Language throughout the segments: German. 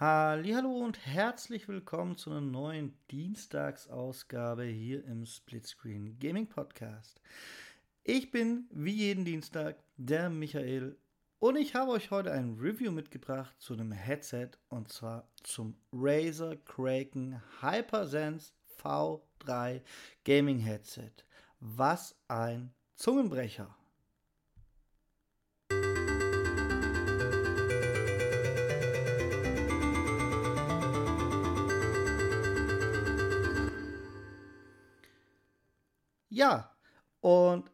Hallo und herzlich willkommen zu einer neuen Dienstagsausgabe hier im Splitscreen Gaming Podcast. Ich bin wie jeden Dienstag der Michael und ich habe euch heute ein Review mitgebracht zu einem Headset und zwar zum Razer Kraken Hypersense V3 Gaming Headset. Was ein Zungenbrecher! Ja, und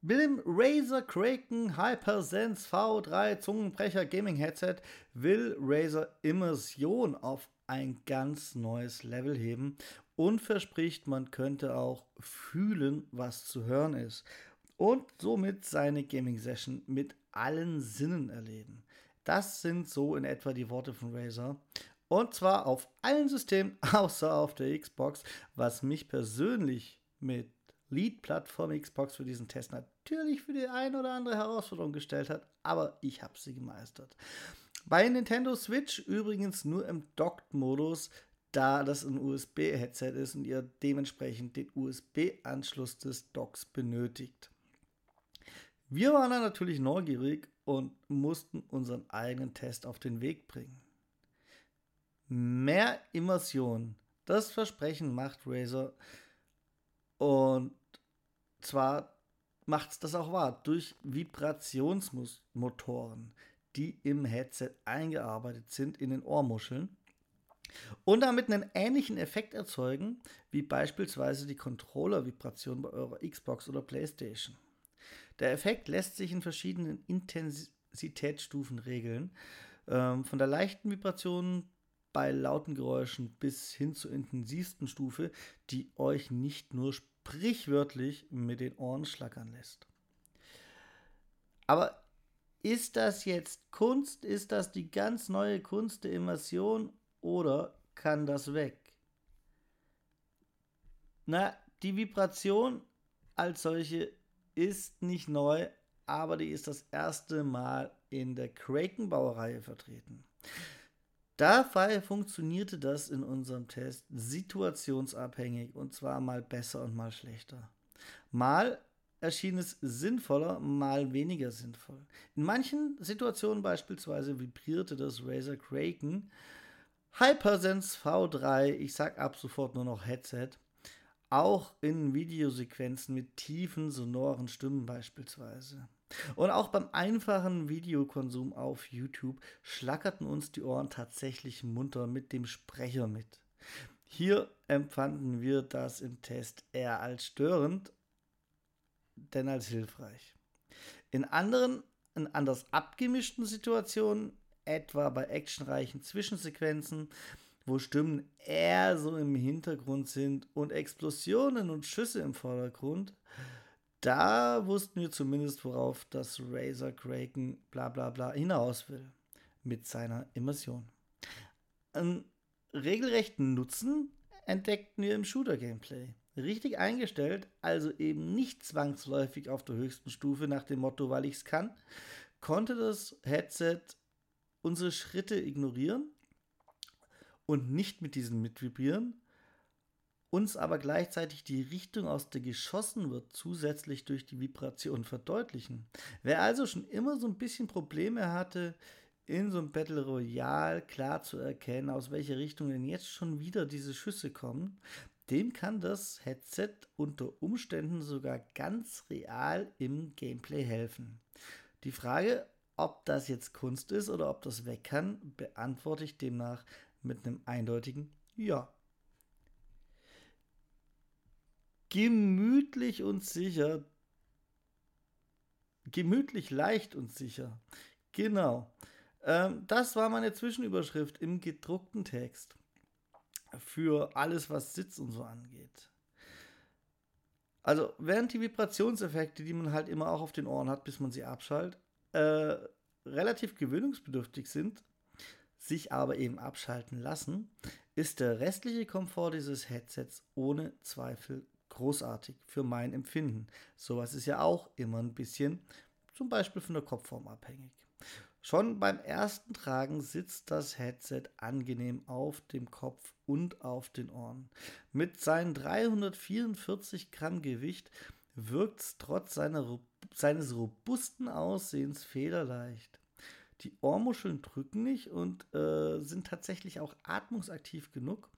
mit dem Razer Kraken Hypersense V3 Zungenbrecher Gaming Headset will Razer Immersion auf ein ganz neues Level heben und verspricht, man könnte auch fühlen, was zu hören ist und somit seine Gaming Session mit allen Sinnen erleben. Das sind so in etwa die Worte von Razer. Und zwar auf allen Systemen außer auf der Xbox, was mich persönlich mit Lead-Plattform Xbox für diesen Test natürlich für die ein oder andere Herausforderung gestellt hat, aber ich habe sie gemeistert. Bei Nintendo Switch übrigens nur im Docked-Modus, da das ein USB-Headset ist und ihr dementsprechend den USB-Anschluss des Docks benötigt. Wir waren dann natürlich neugierig und mussten unseren eigenen Test auf den Weg bringen. Mehr Immersion, das Versprechen macht Razer und zwar macht es das auch wahr durch Vibrationsmotoren, die im Headset eingearbeitet sind in den Ohrmuscheln und damit einen ähnlichen Effekt erzeugen wie beispielsweise die Controller-Vibration bei eurer Xbox oder PlayStation. Der Effekt lässt sich in verschiedenen Intensitätsstufen regeln, ähm, von der leichten Vibration bei lauten Geräuschen bis hin zur intensivsten Stufe, die euch nicht nur sprichwörtlich mit den Ohren schlackern lässt. Aber ist das jetzt Kunst? Ist das die ganz neue Kunst der Immersion oder kann das weg? Na, die Vibration als solche ist nicht neu, aber die ist das erste Mal in der Kraken-Baureihe vertreten. Dabei funktionierte das in unserem Test situationsabhängig und zwar mal besser und mal schlechter. Mal erschien es sinnvoller, mal weniger sinnvoll. In manchen Situationen beispielsweise vibrierte das Razer Kraken Hypersense V3, ich sag ab sofort nur noch Headset, auch in Videosequenzen mit tiefen, sonoren Stimmen beispielsweise. Und auch beim einfachen Videokonsum auf YouTube schlackerten uns die Ohren tatsächlich munter mit dem Sprecher mit. Hier empfanden wir das im Test eher als störend, denn als hilfreich. In anderen, in anders abgemischten Situationen, etwa bei actionreichen Zwischensequenzen, wo Stimmen eher so im Hintergrund sind und Explosionen und Schüsse im Vordergrund, da wussten wir zumindest, worauf das Razer Kraken bla bla bla hinaus will mit seiner Immersion. Einen regelrechten Nutzen entdeckten wir im Shooter-Gameplay. Richtig eingestellt, also eben nicht zwangsläufig auf der höchsten Stufe nach dem Motto, weil ich es kann, konnte das Headset unsere Schritte ignorieren und nicht mit diesen mitvibrieren uns aber gleichzeitig die Richtung, aus der geschossen wird, zusätzlich durch die Vibration verdeutlichen. Wer also schon immer so ein bisschen Probleme hatte, in so einem Battle Royale klar zu erkennen, aus welcher Richtung denn jetzt schon wieder diese Schüsse kommen, dem kann das Headset unter Umständen sogar ganz real im Gameplay helfen. Die Frage, ob das jetzt Kunst ist oder ob das weg kann, beantworte ich demnach mit einem eindeutigen Ja. Gemütlich und sicher. Gemütlich leicht und sicher. Genau. Ähm, das war meine Zwischenüberschrift im gedruckten Text. Für alles, was Sitz und so angeht. Also, während die Vibrationseffekte, die man halt immer auch auf den Ohren hat, bis man sie abschaltet, äh, relativ gewöhnungsbedürftig sind, sich aber eben abschalten lassen, ist der restliche Komfort dieses Headsets ohne Zweifel großartig für mein Empfinden. Sowas ist ja auch immer ein bisschen zum Beispiel von der Kopfform abhängig. Schon beim ersten Tragen sitzt das Headset angenehm auf dem Kopf und auf den Ohren. Mit seinen 344 Gramm Gewicht wirkt es trotz seiner, seines robusten Aussehens federleicht. Die Ohrmuscheln drücken nicht und äh, sind tatsächlich auch atmungsaktiv genug,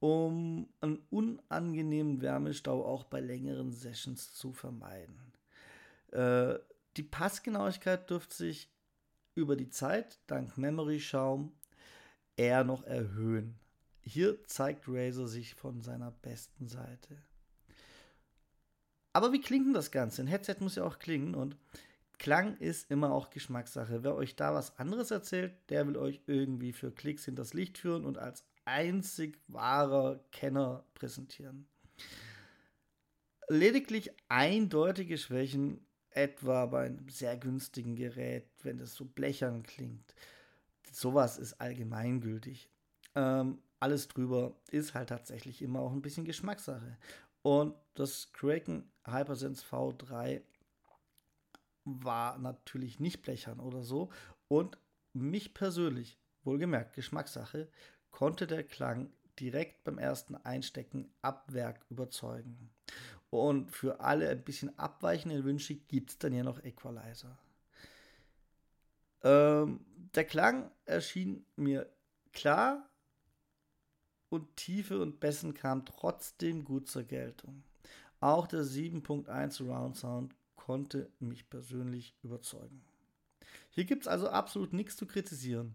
um einen unangenehmen Wärmestau auch bei längeren Sessions zu vermeiden. Äh, die Passgenauigkeit dürfte sich über die Zeit dank Memory Schaum eher noch erhöhen. Hier zeigt Razer sich von seiner besten Seite. Aber wie klingt denn das Ganze? Ein Headset muss ja auch klingen und Klang ist immer auch Geschmackssache. Wer euch da was anderes erzählt, der will euch irgendwie für Klicks hinters Licht führen und als einzig wahrer Kenner präsentieren. Lediglich eindeutige Schwächen etwa bei einem sehr günstigen Gerät, wenn das so blechern klingt. Sowas ist allgemeingültig. Ähm, alles drüber ist halt tatsächlich immer auch ein bisschen Geschmackssache. Und das Kraken Hypersense V3 war natürlich nicht blechern oder so. Und mich persönlich, wohlgemerkt Geschmackssache, konnte der Klang direkt beim ersten Einstecken ab Werk überzeugen. Und für alle ein bisschen abweichenden Wünsche gibt es dann ja noch Equalizer. Ähm, der Klang erschien mir klar und Tiefe und Bessen kam trotzdem gut zur Geltung. Auch der 7.1 Surround Sound konnte mich persönlich überzeugen. Hier gibt es also absolut nichts zu kritisieren.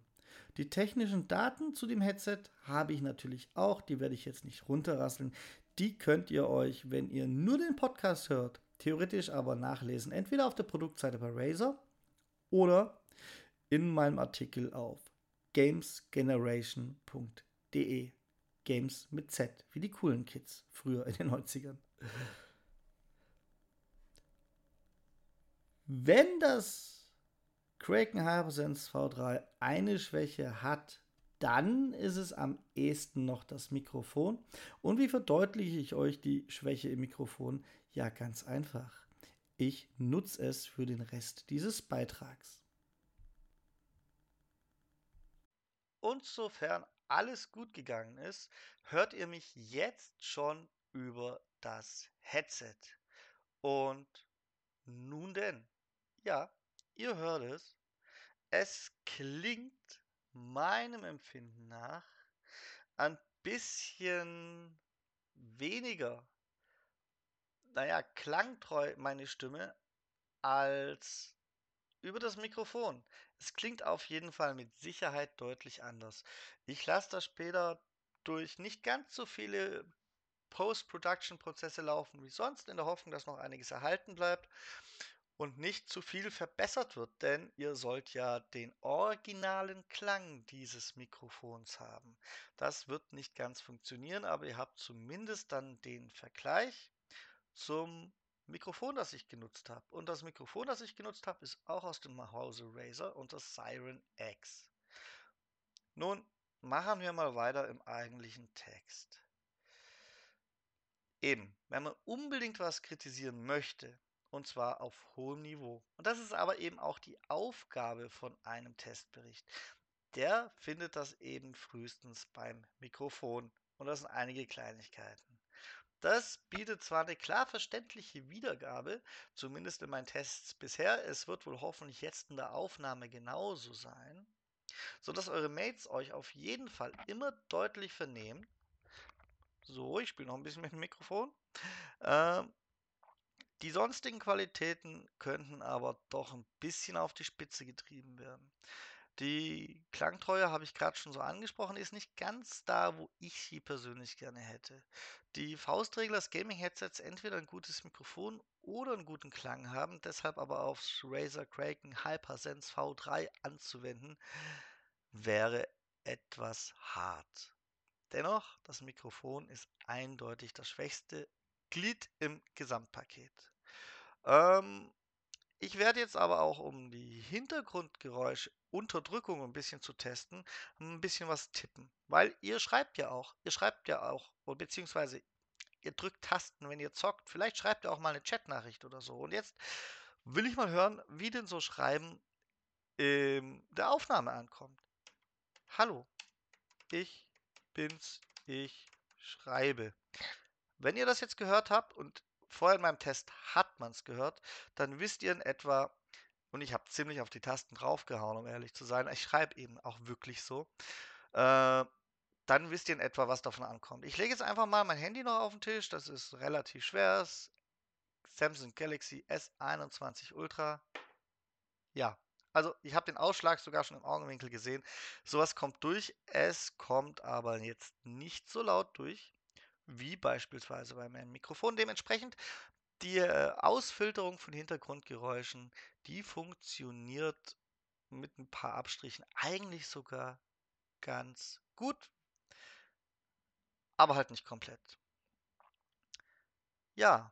Die technischen Daten zu dem Headset habe ich natürlich auch, die werde ich jetzt nicht runterrasseln die könnt ihr euch, wenn ihr nur den Podcast hört, theoretisch aber nachlesen. Entweder auf der Produktseite bei Razer oder in meinem Artikel auf gamesgeneration.de. Games mit Z, wie die coolen Kids früher in den 90ern. Wenn das Kraken Hypersense V3 eine Schwäche hat, dann ist es am ehesten noch das Mikrofon. Und wie verdeutliche ich euch die Schwäche im Mikrofon? Ja, ganz einfach. Ich nutze es für den Rest dieses Beitrags. Und sofern alles gut gegangen ist, hört ihr mich jetzt schon über das Headset. Und nun denn, ja, ihr hört es. Es klingt meinem Empfinden nach ein bisschen weniger, naja, klangtreu meine Stimme als über das Mikrofon. Es klingt auf jeden Fall mit Sicherheit deutlich anders. Ich lasse das später durch nicht ganz so viele Post-Production-Prozesse laufen wie sonst, in der Hoffnung, dass noch einiges erhalten bleibt und nicht zu viel verbessert wird, denn ihr sollt ja den originalen Klang dieses Mikrofons haben. Das wird nicht ganz funktionieren, aber ihr habt zumindest dann den Vergleich zum Mikrofon, das ich genutzt habe. Und das Mikrofon, das ich genutzt habe, ist auch aus dem Hause Razer und das Siren X. Nun machen wir mal weiter im eigentlichen Text. Eben, wenn man unbedingt was kritisieren möchte, und zwar auf hohem Niveau. Und das ist aber eben auch die Aufgabe von einem Testbericht. Der findet das eben frühestens beim Mikrofon. Und das sind einige Kleinigkeiten. Das bietet zwar eine klar verständliche Wiedergabe, zumindest in meinen Tests bisher. Es wird wohl hoffentlich jetzt in der Aufnahme genauso sein, sodass eure Mates euch auf jeden Fall immer deutlich vernehmen. So, ich spiele noch ein bisschen mit dem Mikrofon. Ähm, die sonstigen Qualitäten könnten aber doch ein bisschen auf die Spitze getrieben werden. Die Klangtreue habe ich gerade schon so angesprochen, ist nicht ganz da, wo ich sie persönlich gerne hätte. Die Faustregel, dass Gaming-Headsets entweder ein gutes Mikrofon oder einen guten Klang haben, deshalb aber aufs Razer Kraken Hypersense V3 anzuwenden, wäre etwas hart. Dennoch, das Mikrofon ist eindeutig das schwächste Glied im Gesamtpaket. Ähm, ich werde jetzt aber auch, um die Hintergrundgeräuschunterdrückung ein bisschen zu testen, ein bisschen was tippen. Weil ihr schreibt ja auch, ihr schreibt ja auch, beziehungsweise ihr drückt Tasten, wenn ihr zockt. Vielleicht schreibt ihr auch mal eine Chatnachricht oder so. Und jetzt will ich mal hören, wie denn so Schreiben in der Aufnahme ankommt. Hallo, ich bin's, ich schreibe. Wenn ihr das jetzt gehört habt und vorher in meinem Test hat man es gehört, dann wisst ihr in etwa, und ich habe ziemlich auf die Tasten draufgehauen, um ehrlich zu sein, ich schreibe eben auch wirklich so, äh, dann wisst ihr in etwa, was davon ankommt. Ich lege jetzt einfach mal mein Handy noch auf den Tisch, das ist relativ schwer, Samsung Galaxy S21 Ultra. Ja, also ich habe den Ausschlag sogar schon im Augenwinkel gesehen. Sowas kommt durch, es kommt aber jetzt nicht so laut durch, wie beispielsweise bei meinem Mikrofon. Dementsprechend die äh, Ausfilterung von Hintergrundgeräuschen, die funktioniert mit ein paar Abstrichen eigentlich sogar ganz gut, aber halt nicht komplett. Ja,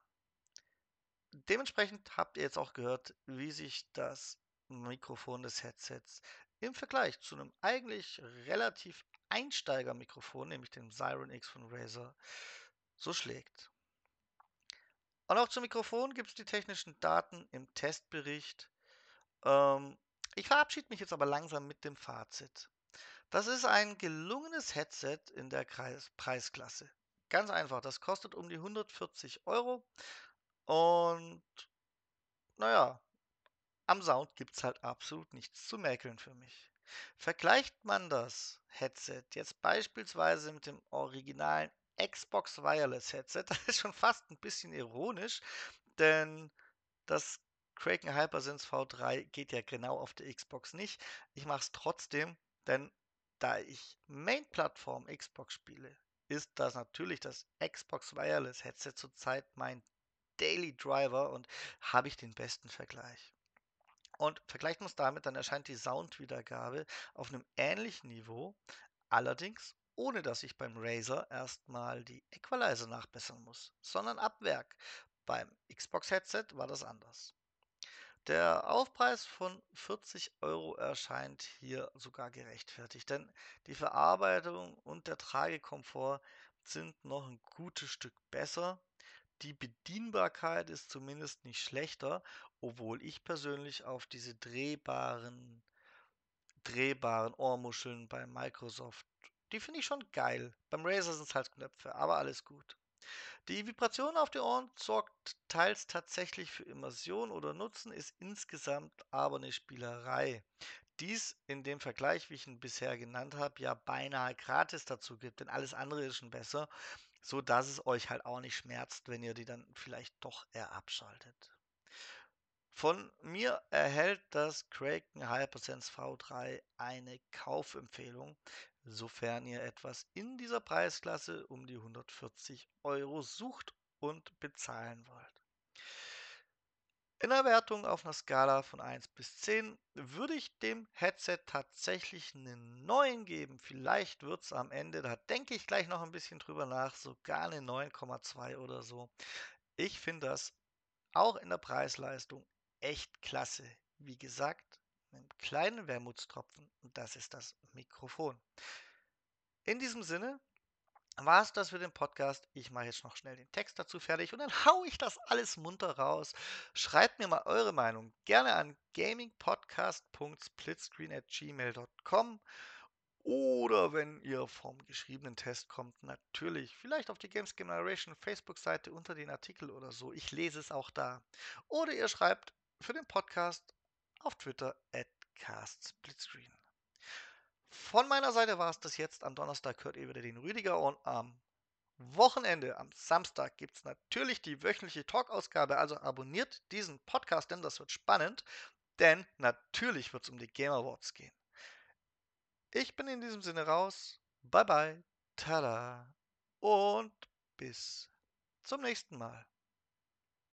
dementsprechend habt ihr jetzt auch gehört, wie sich das Mikrofon des Headsets im Vergleich zu einem eigentlich relativ Einsteiger-Mikrofon, nämlich dem Siren X von Razer, so schlägt. Und auch zum Mikrofon gibt es die technischen Daten im Testbericht. Ähm, ich verabschiede mich jetzt aber langsam mit dem Fazit. Das ist ein gelungenes Headset in der Kreis Preisklasse. Ganz einfach, das kostet um die 140 Euro. Und naja, am Sound gibt es halt absolut nichts zu mäkeln für mich. Vergleicht man das Headset jetzt beispielsweise mit dem originalen Xbox Wireless Headset. Das ist schon fast ein bisschen ironisch, denn das Kraken Hypersense V3 geht ja genau auf der Xbox nicht. Ich mache es trotzdem, denn da ich Main-Plattform Xbox spiele, ist das natürlich das Xbox Wireless Headset zurzeit mein Daily Driver und habe ich den besten Vergleich. Und vergleicht man es damit, dann erscheint die Soundwiedergabe auf einem ähnlichen Niveau, allerdings ohne dass ich beim Razer erstmal die Equalizer nachbessern muss, sondern ab Werk. Beim Xbox-Headset war das anders. Der Aufpreis von 40 Euro erscheint hier sogar gerechtfertigt, denn die Verarbeitung und der Tragekomfort sind noch ein gutes Stück besser. Die Bedienbarkeit ist zumindest nicht schlechter, obwohl ich persönlich auf diese drehbaren, drehbaren Ohrmuscheln bei Microsoft die finde ich schon geil. Beim Razer sind es halt Knöpfe, aber alles gut. Die Vibration auf den Ohren sorgt teils tatsächlich für Immersion oder Nutzen, ist insgesamt aber eine Spielerei. Dies in dem Vergleich, wie ich ihn bisher genannt habe, ja beinahe gratis dazu gibt, denn alles andere ist schon besser, so dass es euch halt auch nicht schmerzt, wenn ihr die dann vielleicht doch eher abschaltet. Von mir erhält das Kraken Hypersense V3 eine Kaufempfehlung, sofern ihr etwas in dieser Preisklasse um die 140 Euro sucht und bezahlen wollt. In der Wertung auf einer Skala von 1 bis 10 würde ich dem Headset tatsächlich einen 9 geben. Vielleicht wird es am Ende, da denke ich gleich noch ein bisschen drüber nach, sogar eine 9,2 oder so. Ich finde das auch in der Preisleistung echt klasse. Wie gesagt, einen kleinen Wermutstropfen und das ist das Mikrofon. In diesem Sinne war es das für den Podcast. Ich mache jetzt noch schnell den Text dazu fertig und dann hau ich das alles munter raus. Schreibt mir mal eure Meinung gerne an gamingpodcast.splitscreen@gmail.com oder wenn ihr vom geschriebenen Test kommt, natürlich vielleicht auf die Games Generation Facebook-Seite unter den Artikel oder so. Ich lese es auch da. Oder ihr schreibt für den Podcast auf Twitter at castsplitscreen. Von meiner Seite war es das jetzt. Am Donnerstag hört ihr wieder den Rüdiger und am Wochenende, am Samstag, gibt es natürlich die wöchentliche Talk-Ausgabe. Also abonniert diesen Podcast, denn das wird spannend. Denn natürlich wird es um die Game Awards gehen. Ich bin in diesem Sinne raus. Bye bye. Tada. Und bis zum nächsten Mal.